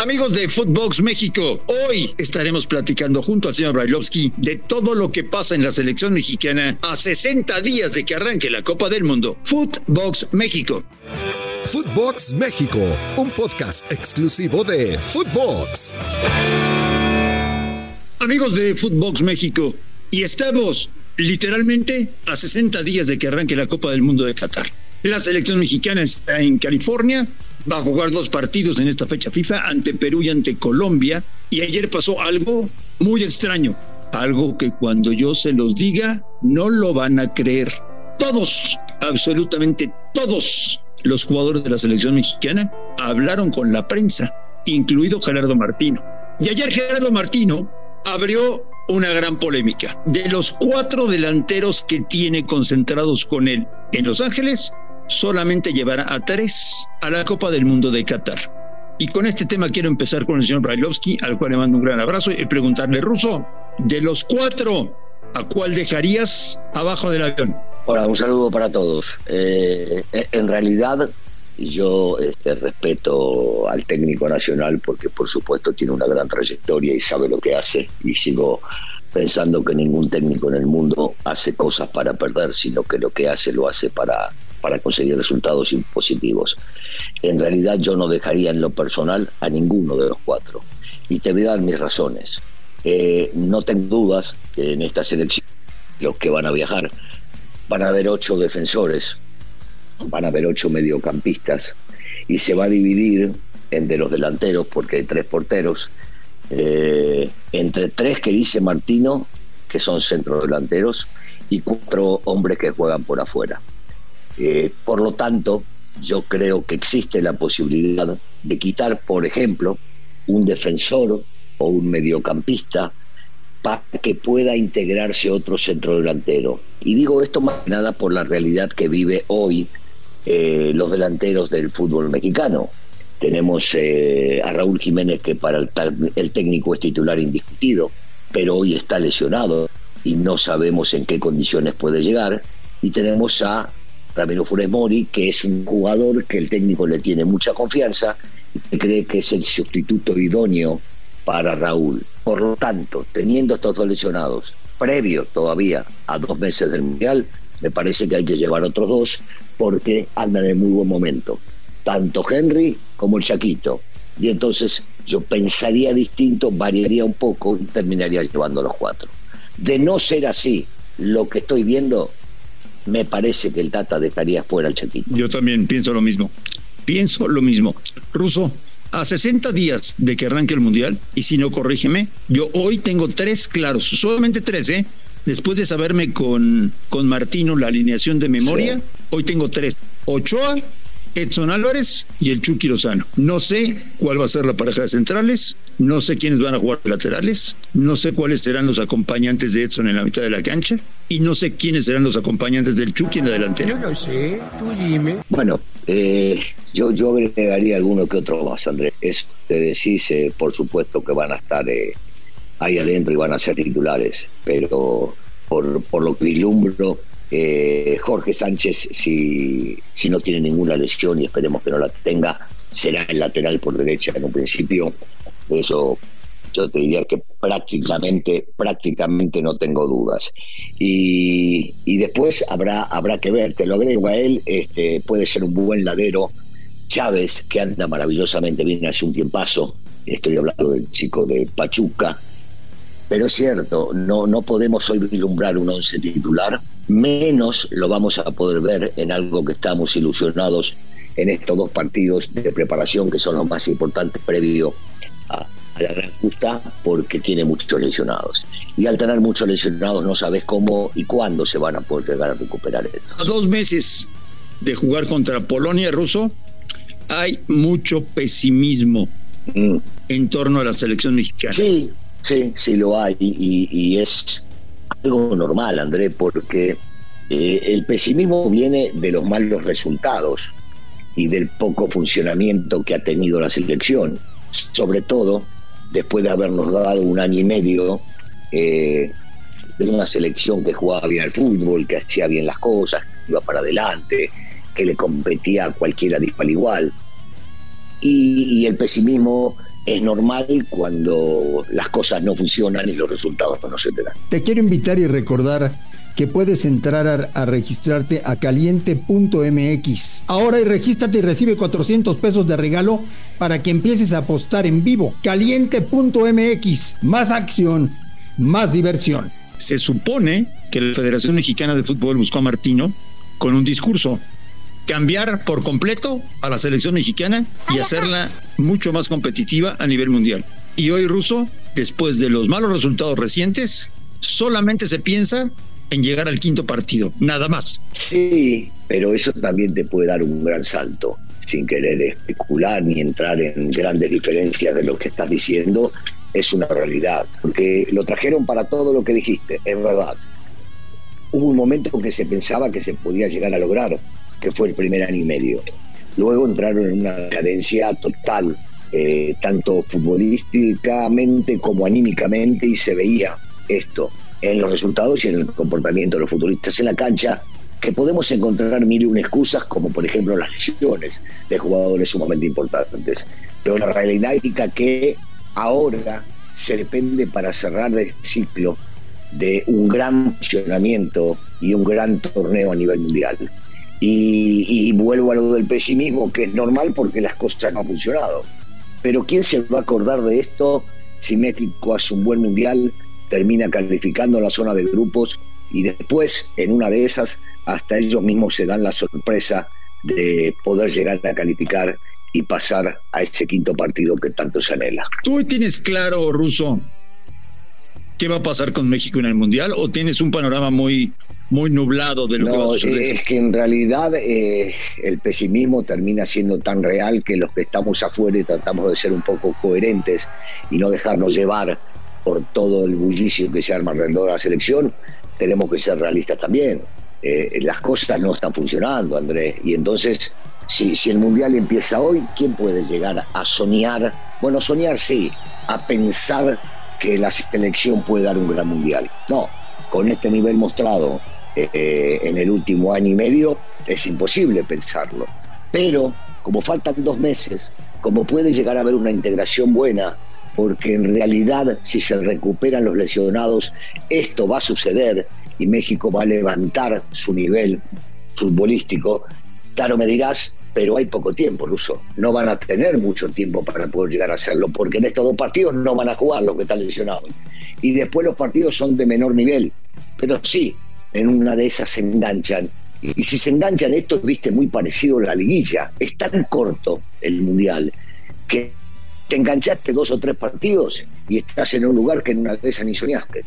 Amigos de Footbox México, hoy estaremos platicando junto al señor Brailovsky de todo lo que pasa en la selección mexicana a 60 días de que arranque la Copa del Mundo. Footbox México. Footbox México, un podcast exclusivo de Footbox. Amigos de Footbox México, y estamos literalmente a 60 días de que arranque la Copa del Mundo de Qatar. La selección mexicana está en California, va a jugar dos partidos en esta fecha FIFA ante Perú y ante Colombia. Y ayer pasó algo muy extraño, algo que cuando yo se los diga no lo van a creer. Todos, absolutamente todos los jugadores de la selección mexicana hablaron con la prensa, incluido Gerardo Martino. Y ayer Gerardo Martino abrió una gran polémica. De los cuatro delanteros que tiene concentrados con él en Los Ángeles, solamente llevará a tres a la Copa del Mundo de Qatar. Y con este tema quiero empezar con el señor Brailovsky, al cual le mando un gran abrazo y preguntarle, Ruso, de los cuatro, ¿a cuál dejarías abajo del avión? Hola, un saludo para todos. Eh, en realidad, yo este, respeto al técnico nacional porque, por supuesto, tiene una gran trayectoria y sabe lo que hace. Y sigo pensando que ningún técnico en el mundo hace cosas para perder, sino que lo que hace lo hace para para conseguir resultados positivos. En realidad yo no dejaría en lo personal a ninguno de los cuatro. Y te voy a dar mis razones. Eh, no tengo dudas que en esta selección los que van a viajar van a haber ocho defensores, van a haber ocho mediocampistas y se va a dividir entre los delanteros porque hay tres porteros, eh, entre tres que dice Martino, que son centrodelanteros, y cuatro hombres que juegan por afuera. Eh, por lo tanto, yo creo que existe la posibilidad de quitar, por ejemplo, un defensor o un mediocampista para que pueda integrarse otro centro delantero. Y digo esto más que nada por la realidad que vive hoy eh, los delanteros del fútbol mexicano. Tenemos eh, a Raúl Jiménez que para el, el técnico es titular indiscutido, pero hoy está lesionado y no sabemos en qué condiciones puede llegar. Y tenemos a Ramiro Funes Mori, que es un jugador que el técnico le tiene mucha confianza y cree que es el sustituto idóneo para Raúl. Por lo tanto, teniendo estos dos lesionados, previo todavía a dos meses del Mundial, me parece que hay que llevar otros dos porque andan en muy buen momento, tanto Henry como el Chaquito. Y entonces yo pensaría distinto, variaría un poco y terminaría llevando los cuatro. De no ser así, lo que estoy viendo me parece que el Tata dejaría fuera al Chaquito. Yo también pienso lo mismo. Pienso lo mismo. Ruso, a 60 días de que arranque el Mundial, y si no, corrígeme, yo hoy tengo tres claros, solamente tres, ¿eh? Después de saberme con, con Martino la alineación de memoria, hoy tengo tres. Ochoa, Edson Álvarez y el Chucky Lozano. No sé cuál va a ser la pareja de centrales, no sé quiénes van a jugar laterales, no sé cuáles serán los acompañantes de Edson en la mitad de la cancha y no sé quiénes serán los acompañantes del Chucky en la delantera. Yo lo sé, tú dime. Bueno, eh, yo, yo agregaría alguno que otro más, Andrés. Eso te decís, eh, por supuesto que van a estar eh, ahí adentro y van a ser titulares, pero por, por lo que vislumbro, eh, Jorge Sánchez, si, si no tiene ninguna lesión y esperemos que no la tenga, será el lateral por derecha en un principio. De eso yo te diría que prácticamente, prácticamente no tengo dudas. Y, después habrá, habrá que ver, te lo agrego a él, este, puede ser un buen ladero. Chávez, que anda maravillosamente bien hace un tiempazo, estoy hablando del chico de Pachuca, pero es cierto, no, no podemos hoy vislumbrar un once titular, menos lo vamos a poder ver en algo que estamos ilusionados en estos dos partidos de preparación que son los más importantes previo a, la gran justa porque tiene muchos lesionados. Y al tener muchos lesionados no sabes cómo y cuándo se van a poder llegar a recuperar estos. A dos meses de jugar contra Polonia ruso, hay mucho pesimismo mm. en torno a la selección mexicana. Sí, sí, sí lo hay y es algo normal, André, porque eh, el pesimismo viene de los malos resultados y del poco funcionamiento que ha tenido la selección, sobre todo después de habernos dado un año y medio eh, de una selección que jugaba bien al fútbol, que hacía bien las cosas, que iba para adelante, que le competía a cualquiera de igual igual. y, el pesimismo es normal cuando las cosas no funcionan y los resultados no se te dan. Te quiero invitar y recordar que puedes entrar a, registrarte a caliente.mx. Ahora y regístrate y recibe 400 pesos de regalo para que empieces a apostar en vivo. Caliente.mx. Más acción, más diversión. Se supone que la Federación Mexicana de Fútbol buscó a Martino con un discurso cambiar por completo a la selección mexicana y hacerla mucho más competitiva a nivel mundial. Y hoy Russo, después de los malos resultados recientes, solamente se piensa en llegar al quinto partido, nada más. Sí, pero eso también te puede dar un gran salto, sin querer especular ni entrar en grandes diferencias de lo que estás diciendo, es una realidad, porque lo trajeron para todo lo que dijiste, es verdad. Hubo un momento en que se pensaba que se podía llegar a lograr, que fue el primer año y medio. Luego entraron en una cadencia total, eh, tanto futbolísticamente como anímicamente, y se veía esto en los resultados y en el comportamiento de los futbolistas en la cancha, que podemos encontrar mil y una excusas, como por ejemplo las lesiones de jugadores sumamente importantes. Pero la realidad es que ahora se depende para cerrar el ciclo de un gran funcionamiento y un gran torneo a nivel mundial. Y, y, vuelvo a lo del pesimismo, que es normal porque las cosas no han funcionado. Pero ¿quién se va a acordar de esto si México hace un buen mundial termina calificando la zona de grupos y después, en una de esas, hasta ellos mismos se dan la sorpresa de poder llegar a calificar y pasar a ese quinto partido que tanto se anhela. ¿Tú tienes claro, Ruso, qué va a pasar con México en el Mundial o tienes un panorama muy, muy nublado de lo que va a suceder? Es que en realidad eh, el pesimismo termina siendo tan real que los que estamos afuera y tratamos de ser un poco coherentes y no dejarnos llevar por todo el bullicio que se arma alrededor de la selección, tenemos que ser realistas también. Eh, las cosas no están funcionando, Andrés. Y entonces, si, si el Mundial empieza hoy, ¿quién puede llegar a soñar? Bueno, soñar sí, a pensar que la selección puede dar un gran Mundial. No, con este nivel mostrado eh, en el último año y medio, es imposible pensarlo. Pero, como faltan dos meses, como puede llegar a haber una integración buena porque en realidad si se recuperan los lesionados, esto va a suceder y México va a levantar su nivel futbolístico. Claro, me dirás, pero hay poco tiempo, Ruso. No van a tener mucho tiempo para poder llegar a hacerlo, porque en estos dos partidos no van a jugar los que están lesionados. Y después los partidos son de menor nivel. Pero sí, en una de esas se enganchan. Y si se enganchan, esto es, viste, muy parecido a la liguilla. Es tan corto el Mundial que te enganchaste dos o tres partidos y estás en un lugar que en una de esas ni soñaste.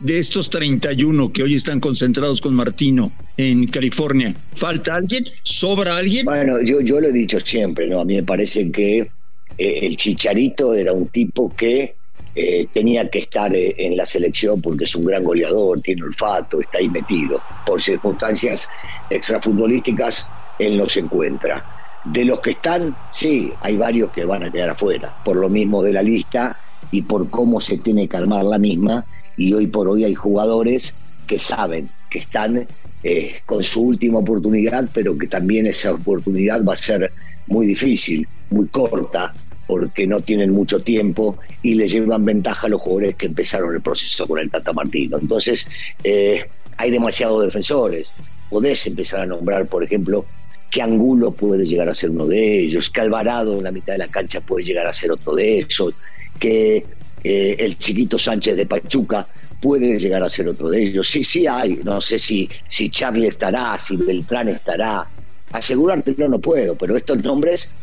De estos 31 que hoy están concentrados con Martino en California, ¿falta alguien? ¿Sobra alguien? Bueno, yo, yo lo he dicho siempre, ¿no? A mí me parece que eh, el Chicharito era un tipo que eh, tenía que estar eh, en la selección porque es un gran goleador, tiene olfato, está ahí metido. Por circunstancias extrafutbolísticas, él no se encuentra. De los que están, sí, hay varios que van a quedar afuera, por lo mismo de la lista y por cómo se tiene que armar la misma. Y hoy por hoy hay jugadores que saben que están eh, con su última oportunidad, pero que también esa oportunidad va a ser muy difícil, muy corta, porque no tienen mucho tiempo y le llevan ventaja a los jugadores que empezaron el proceso con el Tata Martino. Entonces, eh, hay demasiados defensores. Podés empezar a nombrar, por ejemplo, que Angulo puede llegar a ser uno de ellos, que Alvarado en la mitad de la cancha puede llegar a ser otro de esos, que eh, el chiquito Sánchez de Pachuca puede llegar a ser otro de ellos. Sí, sí hay, no sé si, si Charlie estará, si Beltrán estará. Asegurarte no, no puedo, pero estos nombres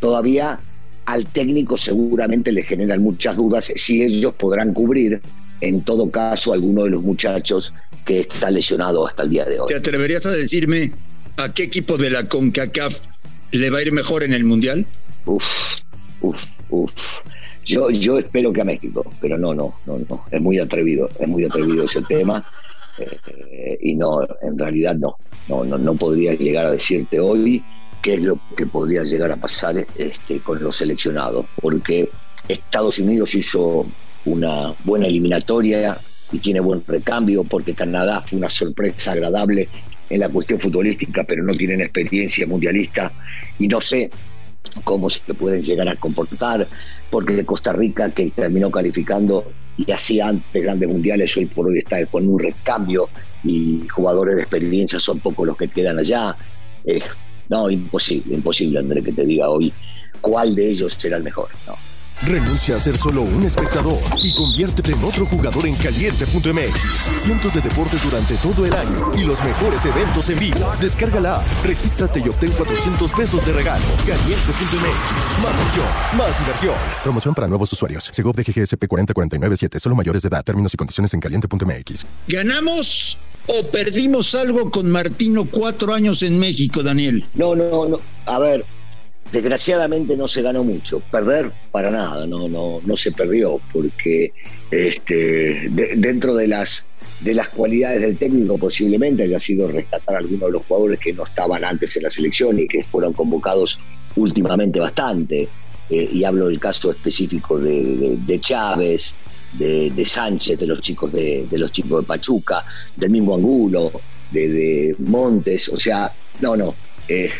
todavía al técnico seguramente le generan muchas dudas si ellos podrán cubrir, en todo caso, alguno de los muchachos que está lesionado hasta el día de hoy. ¿Te atreverías a decirme ¿a qué equipo de la CONCACAF le va a ir mejor en el Mundial? Uf, uf, uf. Yo, yo espero que a México, pero no, no, no, no. Es muy atrevido, es muy atrevido ese tema. Eh, y no, en realidad no. No, no, no podría llegar a decirte hoy qué es lo que podría llegar a pasar este, con los seleccionados, porque Estados Unidos hizo una buena eliminatoria y tiene buen recambio, porque Canadá fue una sorpresa agradable en la cuestión futbolística, pero no tienen experiencia mundialista y no sé cómo se pueden llegar a comportar, porque Costa Rica, que terminó calificando y hacía antes grandes mundiales, hoy por hoy está con un recambio y jugadores de experiencia son pocos los que quedan allá. Eh, no, imposible, imposible, André, que te diga hoy cuál de ellos será el mejor. No. Renuncia a ser solo un espectador y conviértete en otro jugador en caliente.mx. Cientos de deportes durante todo el año y los mejores eventos en vivo. Descárgala, regístrate y obtén 400 pesos de regalo. Caliente.mx. Más acción, más diversión. Promoción para nuevos usuarios. Segov de GGSP 40497. Solo mayores de edad. Términos y condiciones en caliente.mx. ¿Ganamos o perdimos algo con Martino cuatro años en México, Daniel? No, no, no. A ver, desgraciadamente no se ganó mucho. Perder para nada, no, no, no se perdió, porque este, dentro de las, de las cualidades del técnico posiblemente haya sido rescatar a algunos de los jugadores que no estaban antes en la selección y que fueron convocados últimamente bastante. Eh, y hablo del caso específico de, Chávez, de, Sánchez, de los chicos de, los chicos de Pachuca, del mismo Angulo, de, Montes, o sea, no, no. Eh,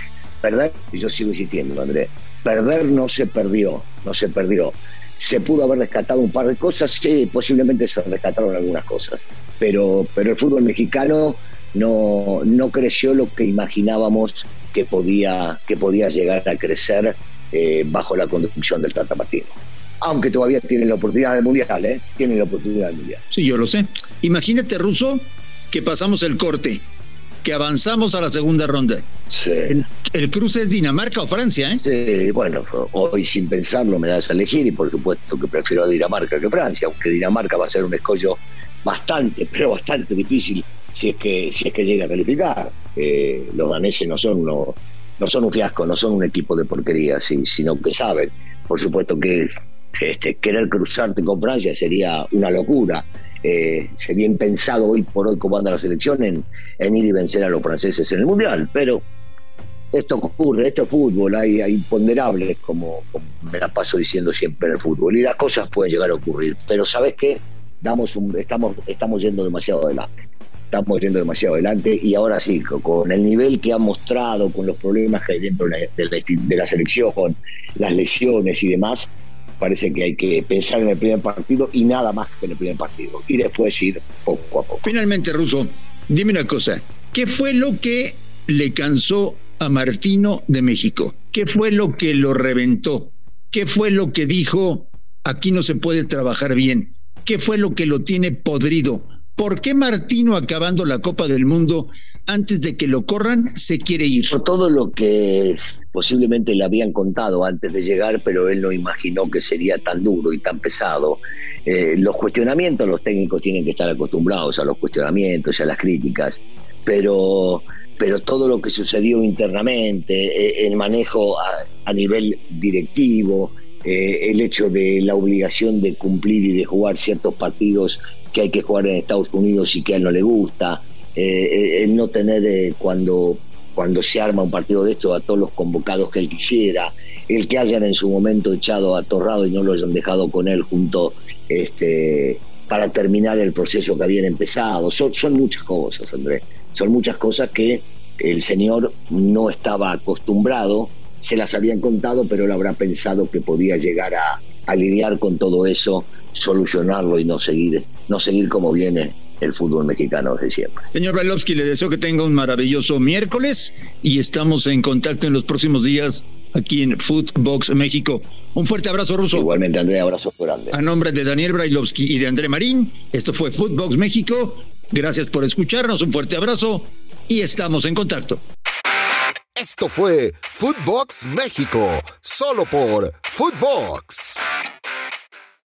perder, y yo sigo insistiendo, Andrés, perder no se perdió, no se perdió. Se pudo haber rescatado un par de cosas, sí, posiblemente se rescataron algunas cosas, pero, pero el fútbol mexicano no, no creció lo que imaginábamos que podía, que podía llegar a crecer eh, bajo la conducción del Tata Martino. Aunque todavía tienen la oportunidad del Mundial, ¿eh? Tienen la oportunidad del Mundial. Sí, yo lo sé. Imagínate, Russo, que pasamos el corte que avanzamos a la segunda ronda. Sí. El, cruce es Dinamarca o Francia, ¿eh? Sí, bueno, hoy sin pensarlo me das a elegir y por supuesto que prefiero a Dinamarca que Francia, aunque Dinamarca va a ser un escollo bastante, pero bastante difícil si es que, si es que llega a calificar. Eh, los daneses no son, no, no son un fiasco, no son un equipo de porquería, sino que saben. Por supuesto que este, querer cruzarte con Francia sería una locura eh, sería impensado hoy por hoy como anda la selección en, ir y vencer a los franceses en el Mundial, pero esto ocurre, esto es fútbol, hay, imponderables, como, me la paso diciendo siempre en el fútbol, y las cosas pueden llegar a ocurrir, pero ¿sabes qué? Damos un, estamos, estamos yendo demasiado adelante, estamos yendo demasiado adelante, y ahora sí, con el nivel que ha mostrado, con los problemas que hay dentro de de la selección, con las lesiones y demás, parece que hay que pensar en el primer partido y nada más que en el primer partido. Y después ir poco a poco. Finalmente, Russo, dime una cosa. ¿Qué fue lo que le cansó a Martino de México? ¿Qué fue lo que lo reventó? ¿Qué fue lo que dijo, aquí no se puede trabajar bien? ¿Qué fue lo que lo tiene podrido? ¿Por qué Martino, acabando la Copa del Mundo, antes de que lo corran, se quiere ir? Todo lo que posiblemente le habían contado antes de llegar, pero él no imaginó que sería tan duro y tan pesado. Eh, los cuestionamientos, los técnicos tienen que estar acostumbrados a los cuestionamientos y a las críticas, pero, pero todo lo que sucedió internamente, eh, el manejo a, nivel directivo, eh, el hecho de la obligación de cumplir y de jugar ciertos partidos que hay que jugar en Estados Unidos y que a él no le gusta, eh, el no tener eh, cuando, cuando se arma un partido de esto a todos los convocados que él quisiera, el que hayan en su momento echado a Torrado y no lo hayan dejado con él junto este, para terminar el proceso que habían empezado. Son muchas cosas, Andrés, son muchas cosas que el señor no estaba acostumbrado, se las habían contado, pero él habrá pensado que podía llegar a, a lidiar con todo eso, solucionarlo y no seguir, no seguir como viene el fútbol mexicano desde siempre. Señor Brailovsky, le deseo que tenga un maravilloso miércoles y estamos en contacto en los próximos días aquí en Footbox México. Un fuerte abrazo ruso. Igualmente, André, abrazo grande. A nombre de Daniel Brailovsky y de André Marín, esto fue Footbox México. Gracias por escucharnos, un fuerte abrazo y estamos en contacto. Esto fue Footbox México, solo por Footbox.